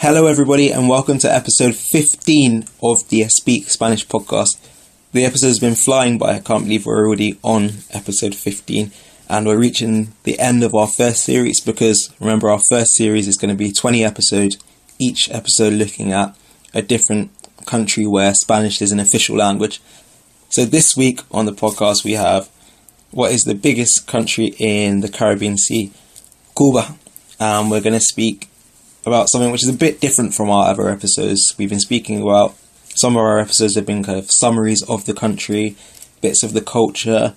Hello, everybody, and welcome to episode 15 of the Speak Spanish podcast. The episode has been flying by. I can't believe we're already on episode 15, and we're reaching the end of our first series because remember, our first series is going to be 20 episodes, each episode looking at a different country where Spanish is an official language. So, this week on the podcast, we have what is the biggest country in the Caribbean Sea, Cuba, and we're going to speak about something which is a bit different from our other episodes. We've been speaking about some of our episodes have been kind of summaries of the country, bits of the culture,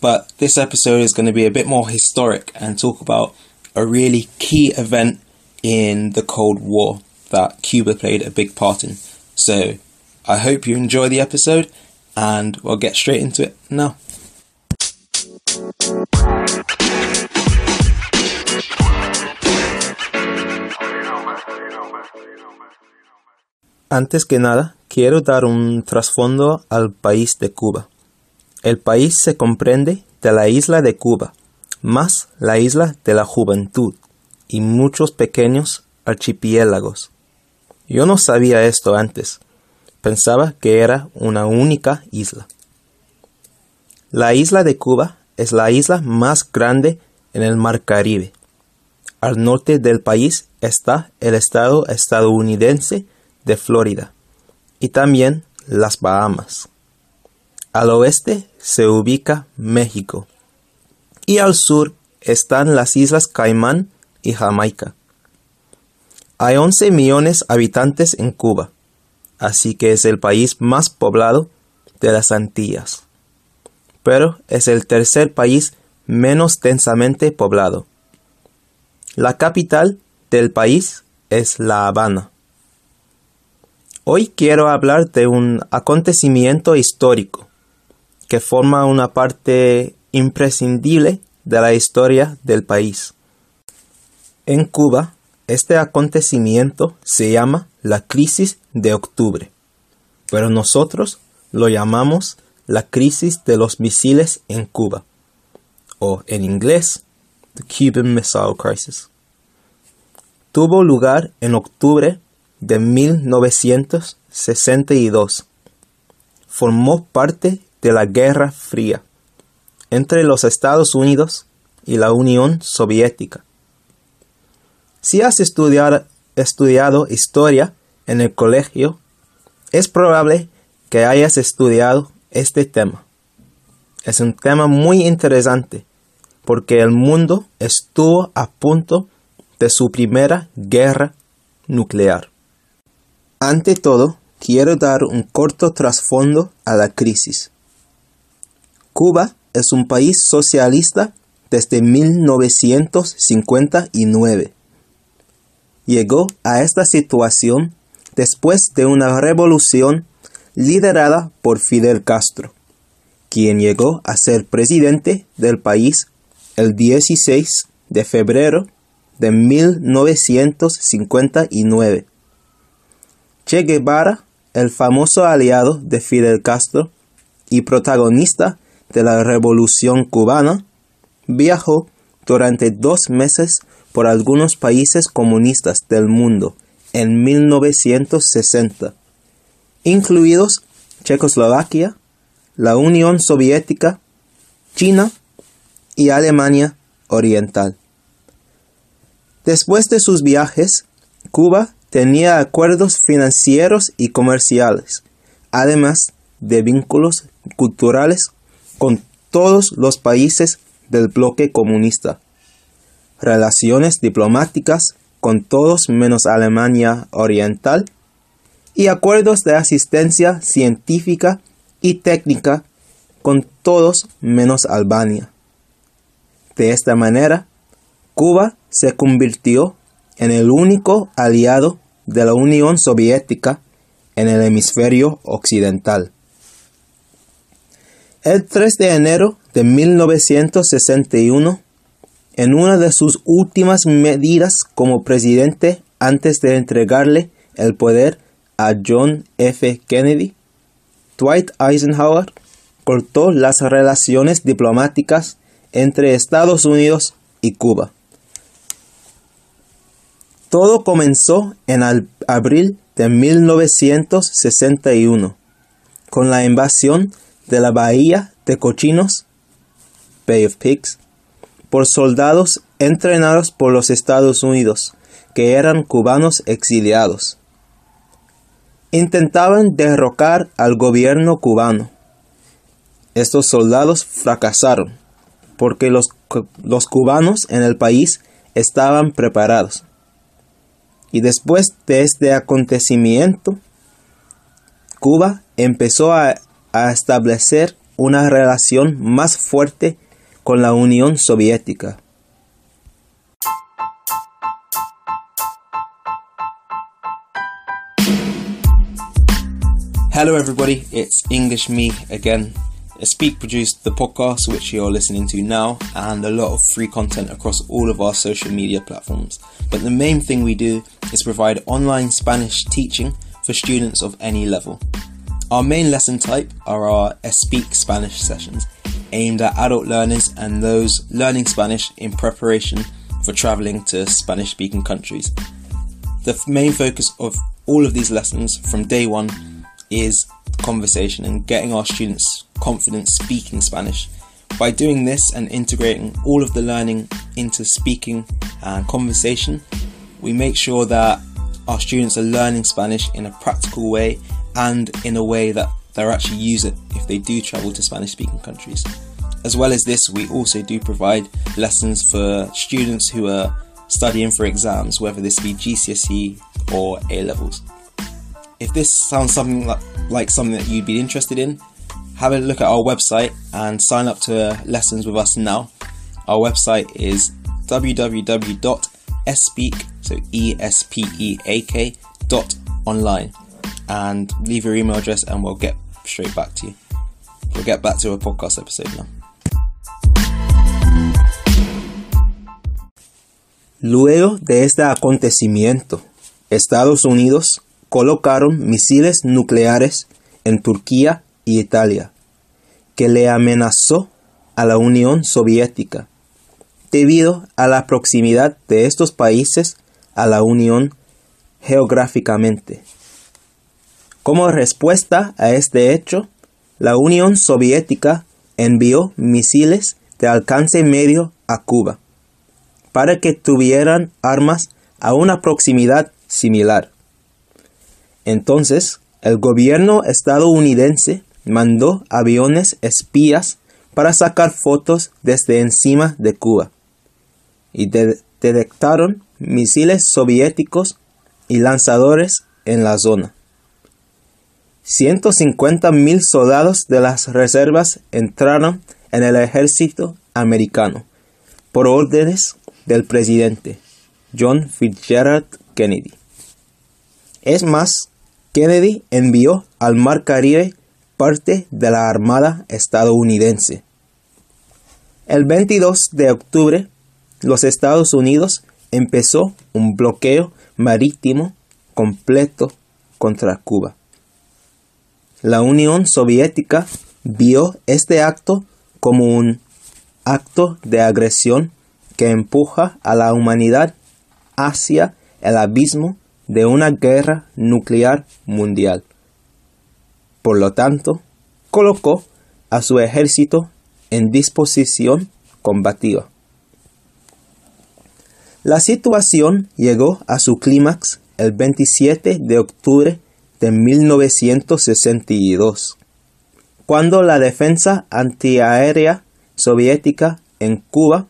but this episode is going to be a bit more historic and talk about a really key event in the Cold War that Cuba played a big part in. So, I hope you enjoy the episode and we'll get straight into it now. Antes que nada, quiero dar un trasfondo al país de Cuba. El país se comprende de la isla de Cuba, más la isla de la Juventud y muchos pequeños archipiélagos. Yo no sabía esto antes. Pensaba que era una única isla. La isla de Cuba es la isla más grande en el Mar Caribe. Al norte del país está el estado estadounidense de Florida y también las Bahamas. Al oeste se ubica México y al sur están las islas Caimán y Jamaica. Hay 11 millones de habitantes en Cuba, así que es el país más poblado de las Antillas, pero es el tercer país menos densamente poblado. La capital del país es La Habana. Hoy quiero hablar de un acontecimiento histórico que forma una parte imprescindible de la historia del país. En Cuba, este acontecimiento se llama la crisis de octubre, pero nosotros lo llamamos la crisis de los misiles en Cuba, o en inglés, the Cuban Missile Crisis. Tuvo lugar en octubre de 1962. Formó parte de la Guerra Fría entre los Estados Unidos y la Unión Soviética. Si has estudiado, estudiado historia en el colegio, es probable que hayas estudiado este tema. Es un tema muy interesante porque el mundo estuvo a punto de su primera guerra nuclear. Ante todo, quiero dar un corto trasfondo a la crisis. Cuba es un país socialista desde 1959. Llegó a esta situación después de una revolución liderada por Fidel Castro, quien llegó a ser presidente del país el 16 de febrero de 1959. Che Guevara, el famoso aliado de Fidel Castro y protagonista de la Revolución cubana, viajó durante dos meses por algunos países comunistas del mundo en 1960, incluidos Checoslovaquia, la Unión Soviética, China y Alemania Oriental. Después de sus viajes, Cuba tenía acuerdos financieros y comerciales, además de vínculos culturales con todos los países del bloque comunista, relaciones diplomáticas con todos menos Alemania Oriental y acuerdos de asistencia científica y técnica con todos menos Albania. De esta manera, Cuba se convirtió en el único aliado de la Unión Soviética en el hemisferio occidental. El 3 de enero de 1961, en una de sus últimas medidas como presidente antes de entregarle el poder a John F. Kennedy, Dwight Eisenhower cortó las relaciones diplomáticas entre Estados Unidos y Cuba. Todo comenzó en abril de 1961 con la invasión de la Bahía de Cochinos, Bay of Pigs, por soldados entrenados por los Estados Unidos, que eran cubanos exiliados. Intentaban derrocar al gobierno cubano. Estos soldados fracasaron, porque los, los cubanos en el país estaban preparados. Y después de este acontecimiento, Cuba empezó a, a establecer una relación más fuerte con la Unión Soviética. Hello, everybody. It's English Me again. Speak produced the podcast, which you're listening to now, and a lot of free content across all of our social media platforms. But the main thing we do is provide online Spanish teaching for students of any level. Our main lesson type are our Speak Spanish sessions, aimed at adult learners and those learning Spanish in preparation for traveling to Spanish speaking countries. The main focus of all of these lessons from day one is conversation and getting our students confident speaking Spanish. By doing this and integrating all of the learning into speaking and conversation, we make sure that our students are learning Spanish in a practical way and in a way that they'll actually use it if they do travel to Spanish speaking countries. As well as this, we also do provide lessons for students who are studying for exams, whether this be GCSE or A levels. If this sounds something like, like something that you'd be interested in, have a look at our website and sign up to lessons with us now. Our website is www.espeak, so E S P E A K dot online, and leave your email address, and we'll get straight back to you. We'll get back to a podcast episode now. Luego de este acontecimiento, Estados Unidos colocaron misiles nucleares en Turquía y Italia, que le amenazó a la Unión Soviética, debido a la proximidad de estos países a la Unión geográficamente. Como respuesta a este hecho, la Unión Soviética envió misiles de alcance medio a Cuba, para que tuvieran armas a una proximidad similar. Entonces, el gobierno estadounidense mandó aviones espías para sacar fotos desde encima de Cuba y detectaron misiles soviéticos y lanzadores en la zona. 150.000 soldados de las reservas entraron en el ejército americano por órdenes del presidente John Fitzgerald Kennedy. Es más, Kennedy envió al Mar Caribe parte de la Armada estadounidense. El 22 de octubre, los Estados Unidos empezó un bloqueo marítimo completo contra Cuba. La Unión Soviética vio este acto como un acto de agresión que empuja a la humanidad hacia el abismo de una guerra nuclear mundial. Por lo tanto, colocó a su ejército en disposición combativa. La situación llegó a su clímax el 27 de octubre de 1962, cuando la defensa antiaérea soviética en Cuba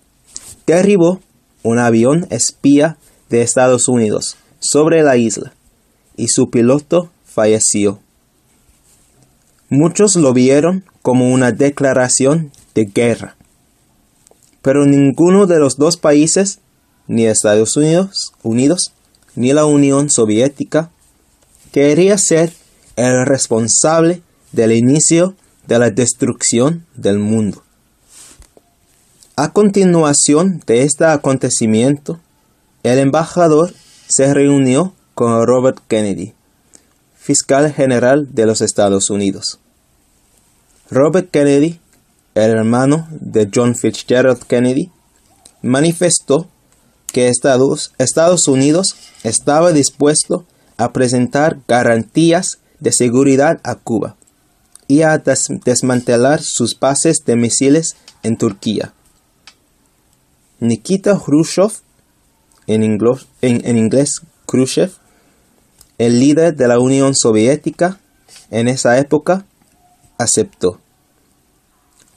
derribó un avión espía de Estados Unidos sobre la isla y su piloto falleció. Muchos lo vieron como una declaración de guerra, pero ninguno de los dos países, ni Estados Unidos, Unidos ni la Unión Soviética, quería ser el responsable del inicio de la destrucción del mundo. A continuación de este acontecimiento, el embajador se reunió con Robert Kennedy, fiscal general de los Estados Unidos. Robert Kennedy, el hermano de John Fitzgerald Kennedy, manifestó que Estados, Unidos estaba dispuesto a presentar garantías de seguridad a Cuba y a desmantelar sus bases de misiles en Turquía. Nikita Khrushchev, en, en inglés Khrushchev, el líder de la Unión Soviética en esa época, aceptó.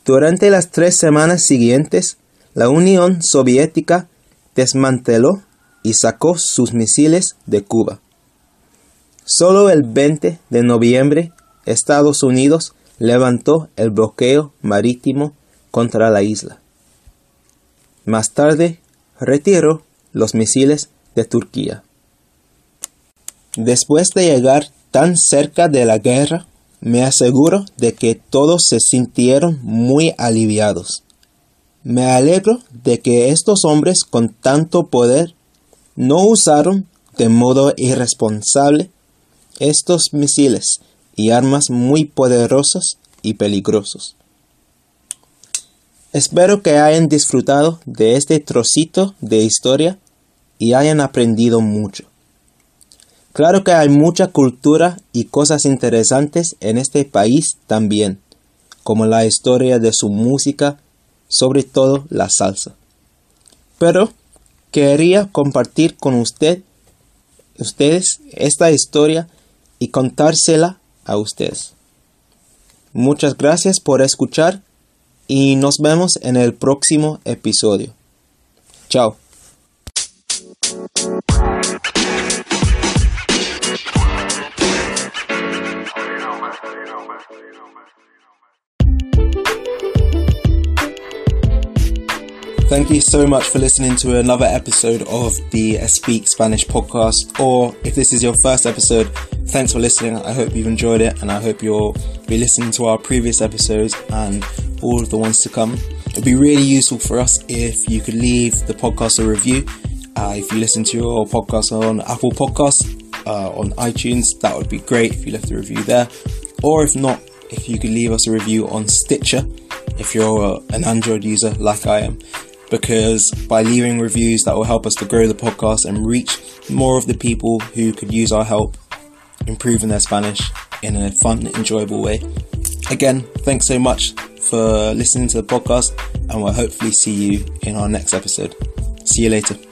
Durante las tres semanas siguientes, la Unión Soviética desmanteló y sacó sus misiles de Cuba. Solo el 20 de noviembre, Estados Unidos levantó el bloqueo marítimo contra la isla. Más tarde, retiró los misiles de Turquía. Después de llegar tan cerca de la guerra, me aseguro de que todos se sintieron muy aliviados. Me alegro de que estos hombres con tanto poder no usaron de modo irresponsable estos misiles y armas muy poderosos y peligrosos. Espero que hayan disfrutado de este trocito de historia y hayan aprendido mucho. Claro que hay mucha cultura y cosas interesantes en este país también, como la historia de su música, sobre todo la salsa. Pero quería compartir con usted, ustedes esta historia y contársela a ustedes. Muchas gracias por escuchar y nos vemos en el próximo episodio. Chao. Thank you so much for listening to another episode of the Speak Spanish podcast. Or if this is your first episode, thanks for listening. I hope you've enjoyed it and I hope you'll be listening to our previous episodes and all of the ones to come. It'd be really useful for us if you could leave the podcast a review. Uh, if you listen to your podcast on Apple Podcasts, uh, on iTunes, that would be great if you left a review there. Or if not, if you could leave us a review on Stitcher, if you're an Android user like I am because by leaving reviews that will help us to grow the podcast and reach more of the people who could use our help improving their Spanish in a fun, enjoyable way. Again, thanks so much for listening to the podcast, and we'll hopefully see you in our next episode. See you later.